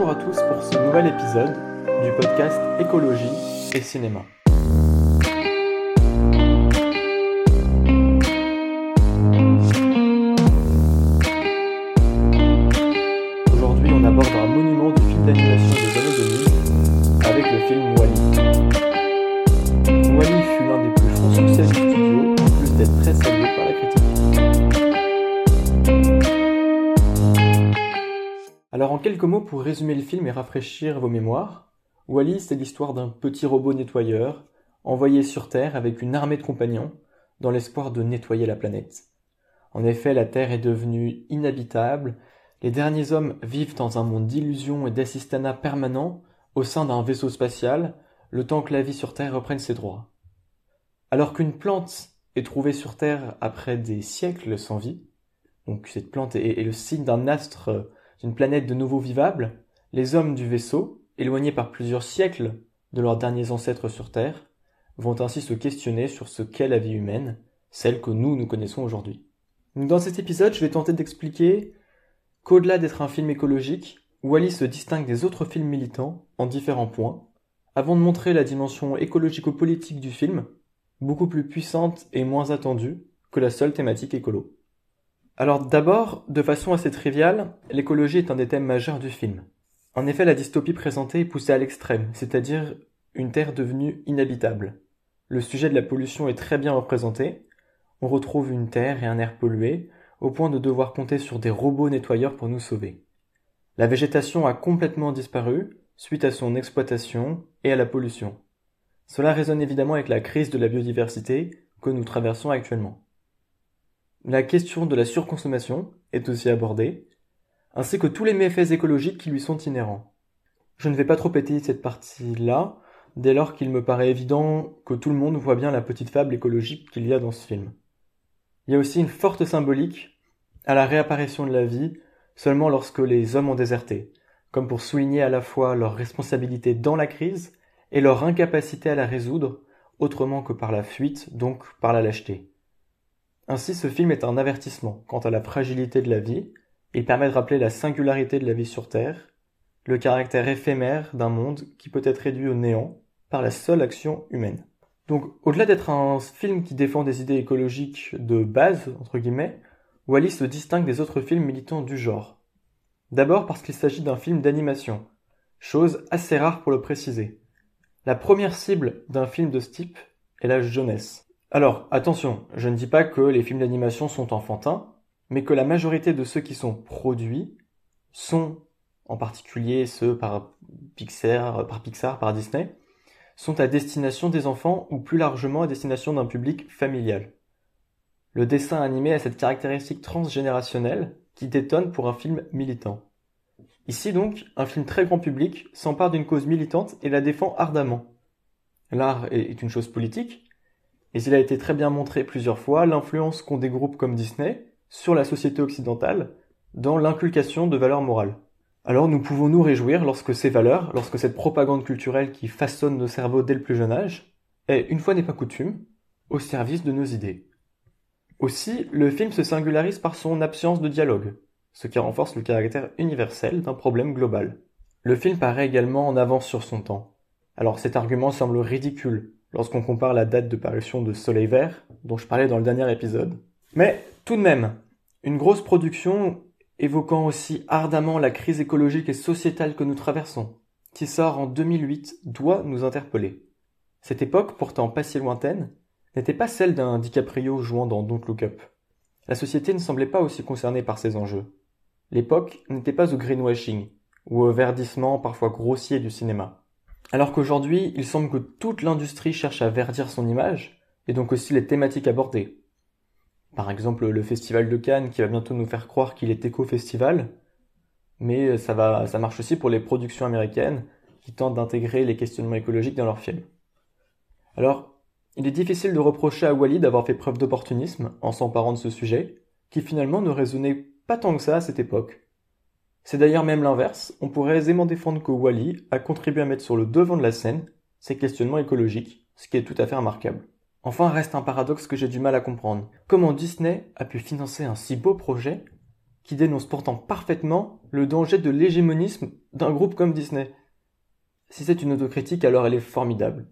Bonjour à tous pour ce nouvel épisode du podcast Écologie et Cinéma. Aujourd'hui, on aborde un monument du film d'animation des années 2000 avec le film Wally. Wally fut l'un des plus francs succès du studio, en plus d'être très salué par la Alors en quelques mots pour résumer le film et rafraîchir vos mémoires, Wally c'est l'histoire d'un petit robot nettoyeur envoyé sur Terre avec une armée de compagnons dans l'espoir de nettoyer la planète. En effet, la Terre est devenue inhabitable, les derniers hommes vivent dans un monde d'illusions et d'assistanat permanent au sein d'un vaisseau spatial, le temps que la vie sur Terre reprenne ses droits. Alors qu'une plante est trouvée sur Terre après des siècles sans vie, donc cette plante est, est le signe d'un astre d'une planète de nouveau vivable, les hommes du vaisseau, éloignés par plusieurs siècles de leurs derniers ancêtres sur Terre, vont ainsi se questionner sur ce qu'est la vie humaine, celle que nous nous connaissons aujourd'hui. Dans cet épisode, je vais tenter d'expliquer qu'au-delà d'être un film écologique, Wally se distingue des autres films militants en différents points, avant de montrer la dimension écologico-politique du film, beaucoup plus puissante et moins attendue que la seule thématique écolo. Alors d'abord, de façon assez triviale, l'écologie est un des thèmes majeurs du film. En effet, la dystopie présentée est poussée à l'extrême, c'est-à-dire une Terre devenue inhabitable. Le sujet de la pollution est très bien représenté, on retrouve une terre et un air pollués, au point de devoir compter sur des robots nettoyeurs pour nous sauver. La végétation a complètement disparu suite à son exploitation et à la pollution. Cela résonne évidemment avec la crise de la biodiversité que nous traversons actuellement. La question de la surconsommation est aussi abordée, ainsi que tous les méfaits écologiques qui lui sont inhérents. Je ne vais pas trop étayer cette partie-là, dès lors qu'il me paraît évident que tout le monde voit bien la petite fable écologique qu'il y a dans ce film. Il y a aussi une forte symbolique à la réapparition de la vie seulement lorsque les hommes ont déserté, comme pour souligner à la fois leur responsabilité dans la crise et leur incapacité à la résoudre autrement que par la fuite, donc par la lâcheté. Ainsi ce film est un avertissement quant à la fragilité de la vie, il permet de rappeler la singularité de la vie sur Terre, le caractère éphémère d'un monde qui peut être réduit au néant par la seule action humaine. Donc, au-delà d'être un film qui défend des idées écologiques de base, entre guillemets, Wally se distingue des autres films militants du genre. D'abord parce qu'il s'agit d'un film d'animation, chose assez rare pour le préciser. La première cible d'un film de ce type est la jeunesse. Alors, attention, je ne dis pas que les films d'animation sont enfantins, mais que la majorité de ceux qui sont produits sont, en particulier ceux par Pixar, par Disney, sont à destination des enfants ou plus largement à destination d'un public familial. Le dessin animé a cette caractéristique transgénérationnelle qui détonne pour un film militant. Ici donc, un film très grand public s'empare d'une cause militante et la défend ardemment. L'art est une chose politique, et il a été très bien montré plusieurs fois l'influence qu'ont des groupes comme Disney sur la société occidentale dans l'inculcation de valeurs morales. Alors nous pouvons nous réjouir lorsque ces valeurs, lorsque cette propagande culturelle qui façonne nos cerveaux dès le plus jeune âge, est, une fois n'est pas coutume, au service de nos idées. Aussi, le film se singularise par son absence de dialogue, ce qui renforce le caractère universel d'un problème global. Le film paraît également en avance sur son temps. Alors cet argument semble ridicule lorsqu'on compare la date de parution de Soleil Vert, dont je parlais dans le dernier épisode. Mais tout de même, une grosse production évoquant aussi ardemment la crise écologique et sociétale que nous traversons, qui sort en 2008, doit nous interpeller. Cette époque, pourtant pas si lointaine, n'était pas celle d'un DiCaprio jouant dans Don't Look Up. La société ne semblait pas aussi concernée par ces enjeux. L'époque n'était pas au greenwashing, ou au verdissement parfois grossier du cinéma. Alors qu'aujourd'hui, il semble que toute l'industrie cherche à verdir son image, et donc aussi les thématiques abordées. Par exemple, le festival de Cannes qui va bientôt nous faire croire qu'il est éco-festival, mais ça, marche aussi pour les productions américaines qui tentent d'intégrer les questionnements écologiques dans leurs films. Alors, il est difficile de reprocher à Wally d'avoir fait preuve d'opportunisme en s'emparant de ce sujet, qui finalement ne résonnait pas tant que ça à cette époque. C'est d'ailleurs même l'inverse, on pourrait aisément défendre que Wally a contribué à mettre sur le devant de la scène ces questionnements écologiques, ce qui est tout à fait remarquable. Enfin reste un paradoxe que j'ai du mal à comprendre. Comment Disney a pu financer un si beau projet qui dénonce pourtant parfaitement le danger de l'hégémonisme d'un groupe comme Disney? Si c'est une autocritique, alors elle est formidable.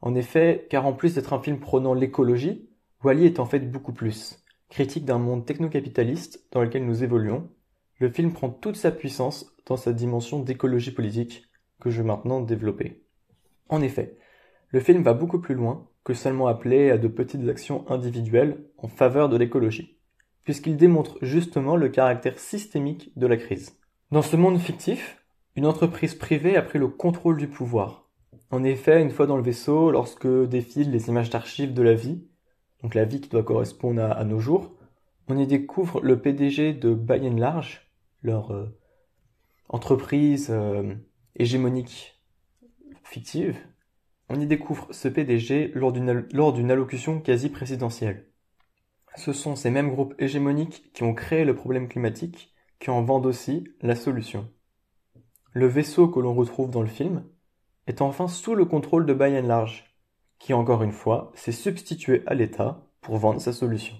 En effet, car en plus d'être un film prônant l'écologie, Wally est en fait beaucoup plus. Critique d'un monde techno-capitaliste dans lequel nous évoluons, le film prend toute sa puissance dans sa dimension d'écologie politique que je vais maintenant développer. En effet, le film va beaucoup plus loin que seulement appeler à de petites actions individuelles en faveur de l'écologie, puisqu'il démontre justement le caractère systémique de la crise. Dans ce monde fictif, une entreprise privée a pris le contrôle du pouvoir. En effet, une fois dans le vaisseau, lorsque défilent les images d'archives de la vie, donc la vie qui doit correspondre à, nos jours, on y découvre le PDG de By Large, leur euh, entreprise euh, hégémonique fictive, on y découvre ce PDG lors d'une allocution quasi présidentielle. Ce sont ces mêmes groupes hégémoniques qui ont créé le problème climatique qui en vendent aussi la solution. Le vaisseau que l'on retrouve dans le film est enfin sous le contrôle de By Large, qui encore une fois s'est substitué à l'État pour vendre sa solution.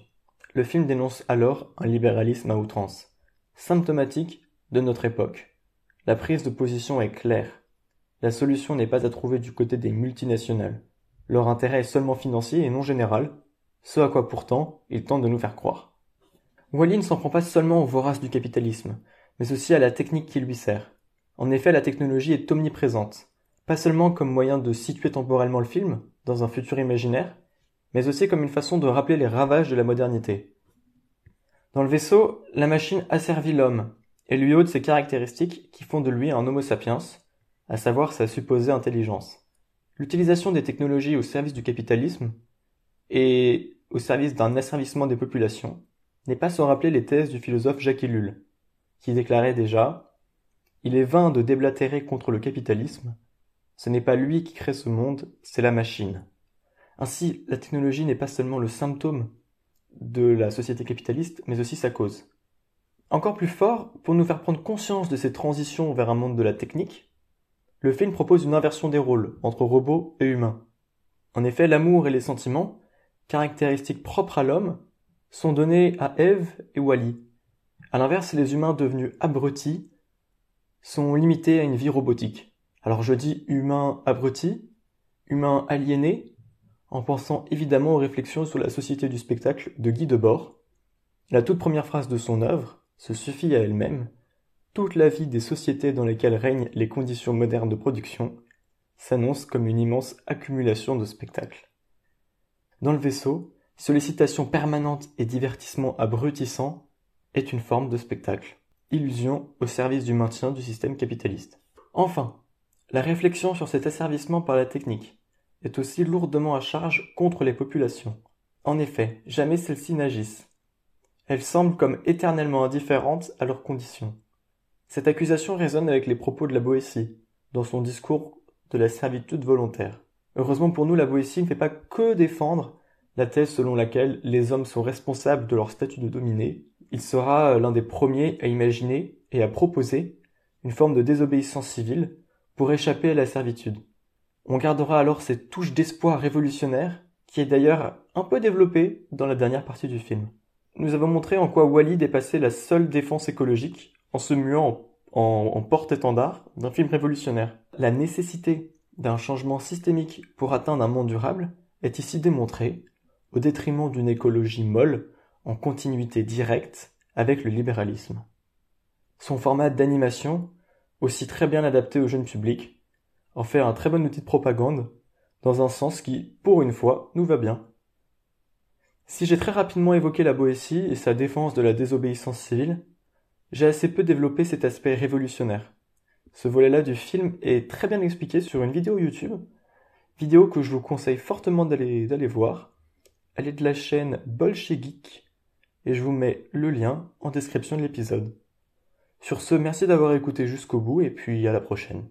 Le film dénonce alors un libéralisme à outrance, symptomatique de notre époque. La prise de position est claire. La solution n'est pas à trouver du côté des multinationales. Leur intérêt est seulement financier et non général, ce à quoi pourtant ils tentent de nous faire croire. Wally ne s'en prend pas seulement aux voraces du capitalisme, mais aussi à la technique qui lui sert. En effet, la technologie est omniprésente, pas seulement comme moyen de situer temporellement le film, dans un futur imaginaire, mais aussi comme une façon de rappeler les ravages de la modernité. Dans le vaisseau, la machine asservit l'homme, et lui ôte ses caractéristiques qui font de lui un homo sapiens, à savoir sa supposée intelligence. L'utilisation des technologies au service du capitalisme et au service d'un asservissement des populations n'est pas sans rappeler les thèses du philosophe Jacques Ellul, qui déclarait déjà Il est vain de déblatérer contre le capitalisme, ce n'est pas lui qui crée ce monde, c'est la machine. Ainsi, la technologie n'est pas seulement le symptôme de la société capitaliste, mais aussi sa cause. Encore plus fort, pour nous faire prendre conscience de ces transitions vers un monde de la technique, le film propose une inversion des rôles entre robots et humains. En effet, l'amour et les sentiments, caractéristiques propres à l'homme, sont donnés à Eve et Wally. À l'inverse, les humains devenus abrutis sont limités à une vie robotique. Alors je dis humain abruti, humain aliéné, en pensant évidemment aux réflexions sur la société du spectacle de Guy Debord. La toute première phrase de son œuvre se suffit à elle-même. Toute la vie des sociétés dans lesquelles règnent les conditions modernes de production s'annonce comme une immense accumulation de spectacles. Dans le vaisseau, sollicitation permanente et divertissement abrutissant est une forme de spectacle, illusion au service du maintien du système capitaliste. Enfin, la réflexion sur cet asservissement par la technique est aussi lourdement à charge contre les populations. En effet, jamais celles-ci n'agissent. Elles semblent comme éternellement indifférentes à leurs conditions. Cette accusation résonne avec les propos de la Boétie, dans son discours de la servitude volontaire. Heureusement pour nous, la Boétie ne fait pas que défendre la thèse selon laquelle les hommes sont responsables de leur statut de dominé. Il sera l'un des premiers à imaginer et à proposer une forme de désobéissance civile pour échapper à la servitude. On gardera alors cette touche d'espoir révolutionnaire qui est d'ailleurs un peu développée dans la dernière partie du film. Nous avons montré en quoi Wally dépassait la seule défense écologique en se muant en, en porte-étendard d'un film révolutionnaire. La nécessité d'un changement systémique pour atteindre un monde durable est ici démontrée au détriment d'une écologie molle en continuité directe avec le libéralisme. Son format d'animation aussi très bien adapté au jeune public, en fait un très bon outil de propagande, dans un sens qui, pour une fois, nous va bien. Si j'ai très rapidement évoqué la Boétie et sa défense de la désobéissance civile, j'ai assez peu développé cet aspect révolutionnaire. Ce volet-là du film est très bien expliqué sur une vidéo YouTube, vidéo que je vous conseille fortement d'aller, d'aller voir. Elle est de la chaîne Bolchegeek et je vous mets le lien en description de l'épisode. Sur ce, merci d'avoir écouté jusqu'au bout et puis à la prochaine.